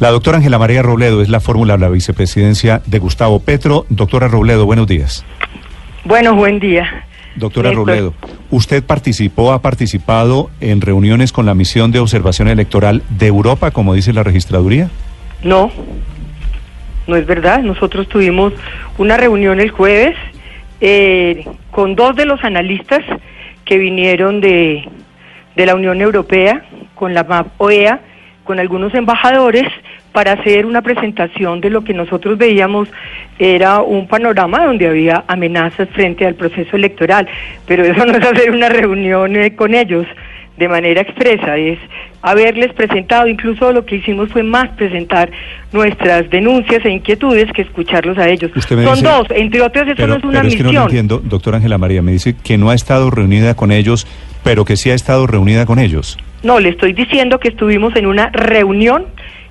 La doctora Ángela María Robledo es la fórmula de la vicepresidencia de Gustavo Petro. Doctora Robledo, buenos días. Bueno, buen día. Doctora Néstor. Robledo, ¿usted participó, ha participado en reuniones con la misión de observación electoral de Europa, como dice la registraduría? No, no es verdad. Nosotros tuvimos una reunión el jueves eh, con dos de los analistas que vinieron de, de la Unión Europea, con la MAP OEA, con algunos embajadores, para hacer una presentación de lo que nosotros veíamos era un panorama donde había amenazas frente al proceso electoral. Pero eso no es hacer una reunión eh, con ellos de manera expresa, es haberles presentado, incluso lo que hicimos fue más presentar nuestras denuncias e inquietudes que escucharlos a ellos. Son dice- dos, entre otros, eso pero, no es una pero es que no lo misión. entiendo, doctora Ángela María, me dice que no ha estado reunida con ellos, pero que sí ha estado reunida con ellos. No, le estoy diciendo que estuvimos en una reunión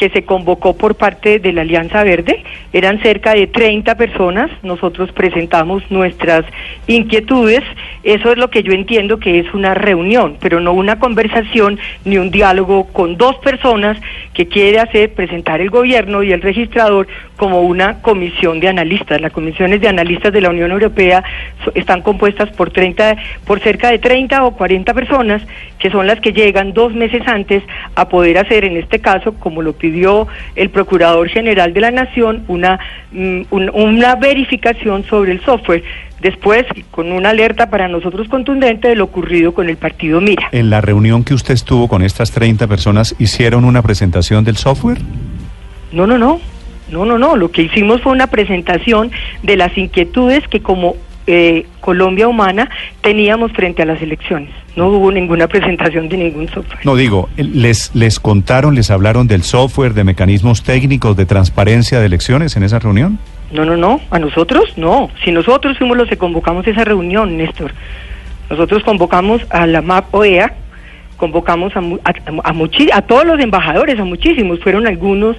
que se convocó por parte de la Alianza Verde. Eran cerca de 30 personas. Nosotros presentamos nuestras inquietudes. Eso es lo que yo entiendo que es una reunión, pero no una conversación ni un diálogo con dos personas que quiere hacer presentar el gobierno y el registrador como una comisión de analistas. Las comisiones de analistas de la Unión Europea están compuestas por 30, por cerca de 30 o 40 personas que son las que llegan dos meses antes a poder hacer, en este caso, como lo pidió el Procurador General de la Nación, una, mm, un- una verificación sobre el software. Después, con una alerta para nosotros contundente de lo ocurrido con el partido Mira. En la reunión que usted estuvo con estas 30 personas, ¿hicieron una presentación del software? No, no, no. No, no, no. Lo que hicimos fue una presentación de las inquietudes que como eh, Colombia Humana teníamos frente a las elecciones. No hubo ninguna presentación de ningún software. No digo, les, les contaron, les hablaron del software, de mecanismos técnicos, de transparencia de elecciones en esa reunión. No, no, no. A nosotros no. Si nosotros fuimos los que convocamos esa reunión, Néstor. Nosotros convocamos a la MAP OEA, convocamos a, a, a a todos los embajadores, a muchísimos. Fueron algunos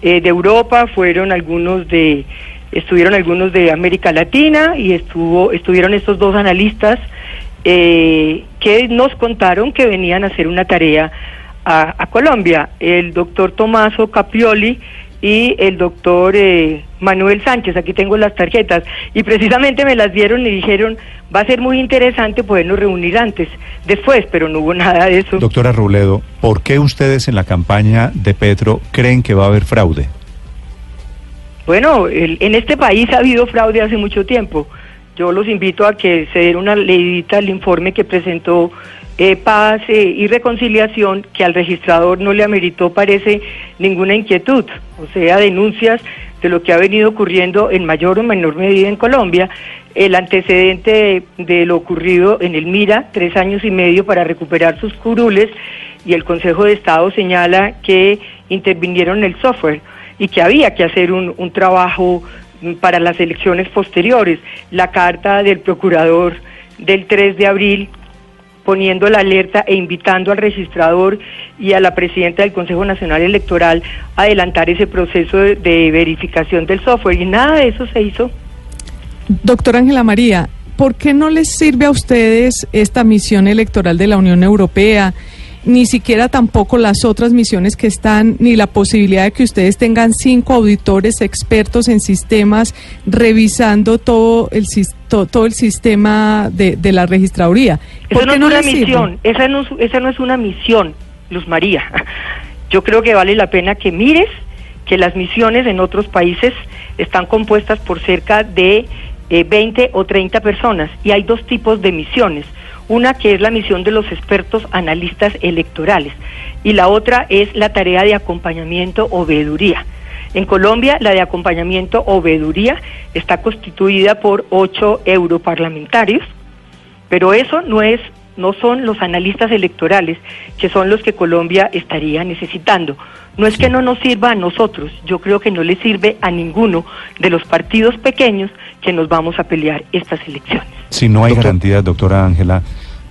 eh, de Europa, fueron algunos de, estuvieron algunos de América Latina y estuvo, estuvieron estos dos analistas eh, que nos contaron que venían a hacer una tarea a, Colombia. El doctor Tomaso Capioli y el doctor eh, Manuel Sánchez, aquí tengo las tarjetas, y precisamente me las dieron y dijeron, va a ser muy interesante podernos reunir antes, después, pero no hubo nada de eso. Doctora Robledo, ¿por qué ustedes en la campaña de Petro creen que va a haber fraude? Bueno, el- en este país ha habido fraude hace mucho tiempo. Yo los invito a que se den una leidita al informe que presentó eh, Paz eh, y Reconciliación, que al registrador no le ameritó, parece, ninguna inquietud. O sea, denuncias de lo que ha venido ocurriendo en mayor o menor medida en Colombia. El antecedente de, lo ocurrido en el Mira, tres años y medio para recuperar sus curules, y el Consejo de Estado señala que intervinieron el software y que había que hacer un, un trabajo mm, para las elecciones posteriores. La carta del procurador del 3 de abril poniendo la alerta e invitando al registrador y a la presidenta del Consejo Nacional Electoral a adelantar ese proceso de, verificación del software y nada de eso se hizo. Doctora Ángela María, ¿por qué no les sirve a ustedes esta misión electoral de la Unión Europea? Ni siquiera tampoco las otras misiones que están, ni la posibilidad de que ustedes tengan cinco auditores expertos en sistemas revisando todo el, todo el sistema de, de la registraduría. Eso ¿Por no es una misión, esa no, es- esa no es una misión, Luz María. Yo creo que vale la pena que mires que las misiones en otros países están compuestas por cerca de eh, 20 o 30 personas y hay dos tipos de misiones. Una que es la misión de los expertos analistas electorales y la otra es la tarea de acompañamiento o veeduría. En Colombia, la de acompañamiento o está constituida por ocho europarlamentarios, pero eso no es no son los analistas electorales que son los que Colombia estaría necesitando. No es que no nos sirva a nosotros, yo creo que no le sirve a ninguno de los partidos pequeños que nos vamos a pelear estas elecciones. Si no hay Doctor- garantías, doctora Ángela,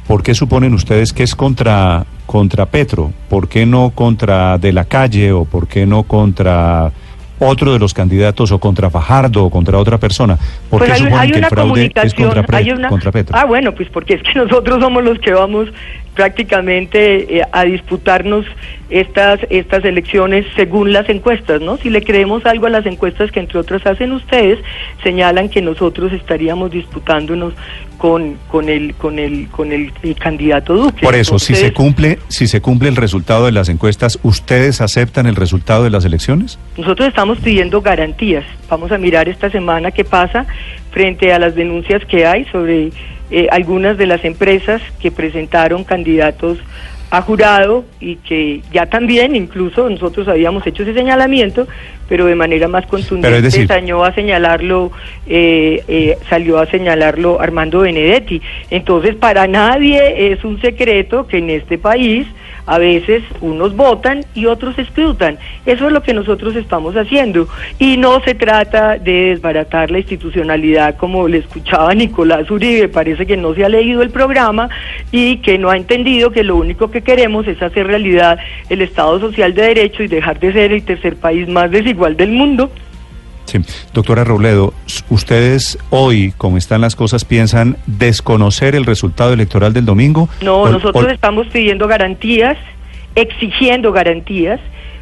¿por qué suponen ustedes que es contra, contra Petro? ¿Por qué no contra De la Calle o por qué no contra otro de los candidatos o contra Fajardo o contra otra persona? ¿Por Pues qué hay, suponen hay que el fraude es contra, Pre- una- contra Petro? Ah, bueno, pues porque es que nosotros somos los que vamos prácticamente eh, a disputarnos estas estas elecciones según las encuestas, ¿no? Si le creemos algo a las encuestas que entre otras hacen ustedes, señalan que nosotros estaríamos disputándonos con con el con el con el, el candidato Duque. Por eso, si se cumple, si se cumple el resultado de las encuestas, ¿ustedes aceptan el resultado de las elecciones? Nosotros estamos pidiendo garantías. Vamos a mirar esta semana qué pasa frente a las denuncias que hay sobre eh, algunas de las empresas que presentaron candidatos a jurado y que ya también incluso nosotros habíamos hecho ese señalamiento, pero de manera más contundente decir- salió a señalarlo, eh, eh, salió a señalarlo Armando Benedetti. Entonces, para nadie es un secreto que en este país a veces unos votan y otros escrutan. Eso es lo que nosotros estamos haciendo. Y no se trata de desbaratar la institucionalidad como le escuchaba Nicolás Uribe. Parece que no se ha leído el programa y que no ha entendido que lo único que queremos es hacer realidad el Estado Social de Derecho y dejar de ser el tercer país más desigual del mundo. Sí. Doctora Robledo, ¿ustedes hoy, como están las cosas, piensan desconocer el resultado electoral del domingo? No, O- nosotros o- estamos pidiendo garantías, exigiendo garantías,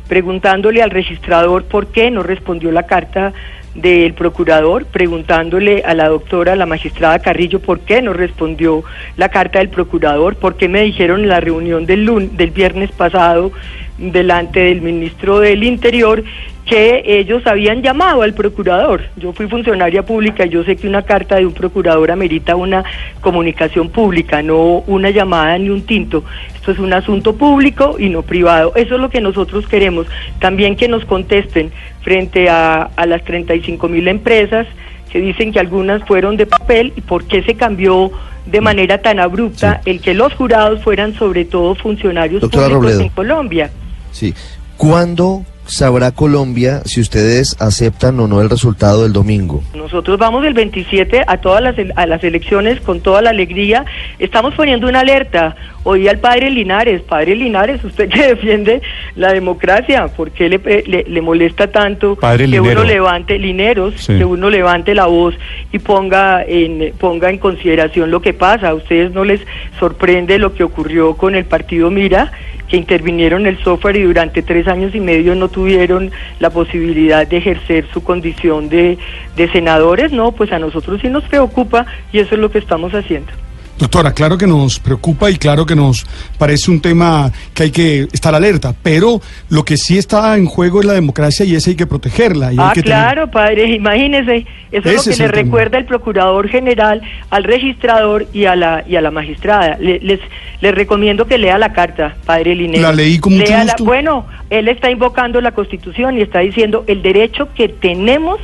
preguntándole al registrador por qué no respondió la carta del procurador, preguntándole a la doctora, la magistrada Carrillo, por qué no respondió la carta del procurador, por qué me dijeron en la reunión del, lun- del viernes pasado delante del ministro del Interior que ellos habían llamado al procurador. Yo fui funcionaria pública y yo sé que una carta de un procurador amerita una comunicación pública, no una llamada ni un tinto. Esto es un asunto público y no privado. Eso es lo que nosotros queremos. También que nos contesten frente a, a las 35 mil empresas que dicen que algunas fueron de papel y por qué se cambió de manera tan abrupta el que los jurados fueran sobre todo funcionarios Doctora públicos Robledo. en Colombia. Sí. ¿Cuándo sabrá Colombia si ustedes aceptan o no el resultado del domingo? Nosotros vamos el 27 a todas las, el- a las elecciones con toda la alegría. Estamos poniendo una alerta. Oí al padre Linares, padre Linares, usted que defiende la democracia, ¿por qué le, pe- le, le molesta tanto Padre que Linero. uno levante Lineros, Sí. que uno levante la voz y ponga en ponga en consideración lo que pasa? ¿A ustedes no les sorprende lo que ocurrió con el partido Mira? Que intervinieron el software y durante tres años y medio no tuvieron la posibilidad de ejercer su condición de, de senadores, no, pues a nosotros sí nos preocupa y eso es lo que estamos haciendo. Doctora, claro que nos preocupa y claro que nos parece un tema que hay que estar alerta, pero lo que sí está en juego es la democracia y esa hay que protegerla. Y hay Ah, tener- claro, padre, imagínese, eso Ese es lo que le el tema. recuerda el procurador general al registrador y a la y a la magistrada. Le- les les recomiendo que lea la carta, padre Linero. La leí con mucho. Bueno, él está invocando la Constitución y está diciendo el derecho que tenemos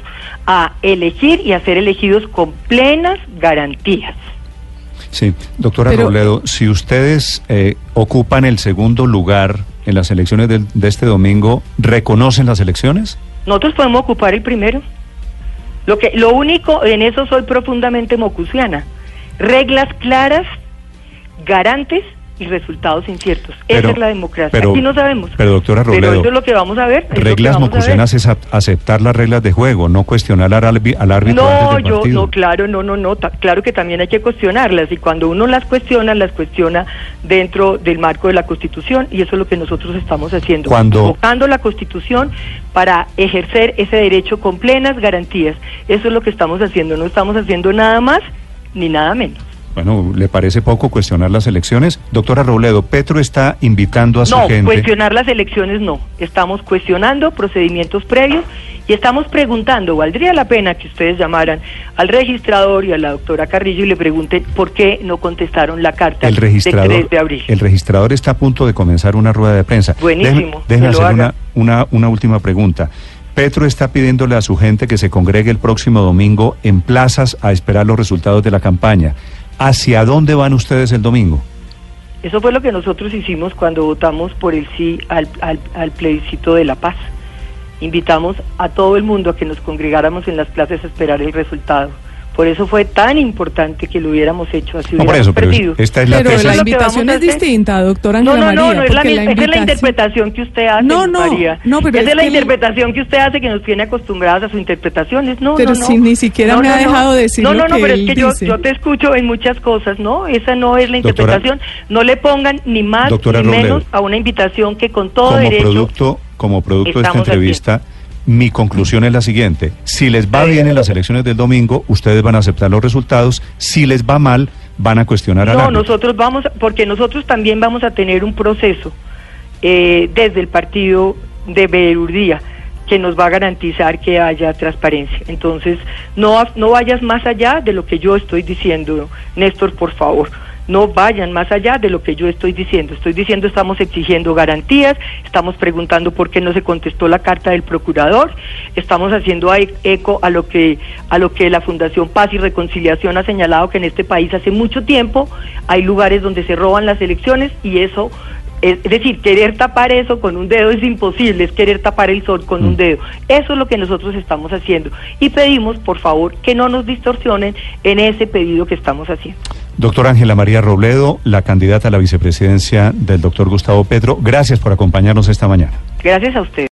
a elegir y a ser elegidos con plenas garantías. Sí, doctora Pero- Robledo, si ustedes eh, ocupan el segundo lugar en las elecciones del- de, este domingo, ¿reconocen las elecciones? Nosotros podemos ocupar el primero. Lo que, lo único, en eso soy profundamente mocusiana. Reglas claras, garantes y resultados inciertos. Pero- Esa es la democracia. pero- Aquí no sabemos. pero, doctora Pero Robledo, eso es lo que vamos a ver. Reglas mocusenas es aceptar las reglas de juego, no cuestionar al, al árbitro antes No, del yo, partido. no, claro, no, no, no, claro que también hay que cuestionarlas y cuando uno las cuestiona, las cuestiona dentro del marco de la Constitución y eso es lo que nosotros estamos haciendo, Cuando- invocando la Constitución para ejercer ese derecho con plenas garantías. Eso es lo que estamos haciendo, no estamos haciendo nada más ni nada menos. Bueno, ¿le parece poco cuestionar las elecciones? Doctora Robledo, Petro está invitando a su No, gente. cuestionar las elecciones no. Estamos cuestionando procedimientos previos y estamos preguntando, valdría la pena que ustedes llamaran al registrador y a la doctora Carrillo y le pregunten por qué no contestaron la carta El registrador, 3 de abril. el registrador está a punto de comenzar una rueda de prensa. Buenísimo, lo hacer una, una, una última pregunta. Petro está pidiéndole a su gente que se congregue el próximo domingo en plazas a esperar los resultados de la campaña. ¿Hacia dónde van ustedes el domingo? Eso fue lo que nosotros hicimos cuando votamos por el sí al, al, al plebiscito de la paz. Invitamos a todo el mundo a que nos congregáramos en las plazas a esperar el resultado. Por eso fue tan importante que lo hubiéramos hecho así No, por eso, pero perdido. esta es la Pero tesis. la es invitación es distinta, doctora No, Ángela no, no, María. no es la, mi- esa es la invitación- interpretación que usted hace, No, no, María. no, pero esa es es la que interpretación que usted hace que nos tiene acostumbradas a sus interpretaciones. No, Pero no, no. si ni siquiera No, me no, ha no. dejado decir No, lo no, no, que pero es que yo, yo te escucho en muchas cosas, ¿no? Esa no es la Doctora- interpretación. no le pongan ni más Doctora ni menos Robledo. a una invitación que con todo como derecho producto, como producto de esta entrevista, mi conclusión es la siguiente. Si les va bien en las elecciones del domingo, ustedes van a aceptar los resultados. Si les va mal, van a cuestionar al No, árbitro. nosotros vamos, a- porque nosotros también vamos a tener un proceso eh, desde el partido de Berurdía que nos va a garantizar que haya transparencia. Entonces, no, no vayas más allá de lo que yo estoy diciendo, Néstor, por favor. No vayan más allá de lo que yo estoy diciendo. Estoy diciendo, estamos exigiendo garantías, estamos preguntando por qué no se contestó la carta del procurador, estamos haciendo e- eco a lo que a lo que la Fundación Paz y Reconciliación ha señalado que en este país hace mucho tiempo hay lugares donde se roban las elecciones y eso es es decir, querer tapar eso con un dedo es imposible, es querer tapar el sol con un dedo. Eso es lo que nosotros estamos haciendo. Y pedimos, por favor, que no nos distorsionen en ese pedido que estamos haciendo. Doctora Ángela María Robledo, la candidata a la vicepresidencia del doctor Gustavo Petro, gracias por acompañarnos esta mañana. Gracias a ustedes.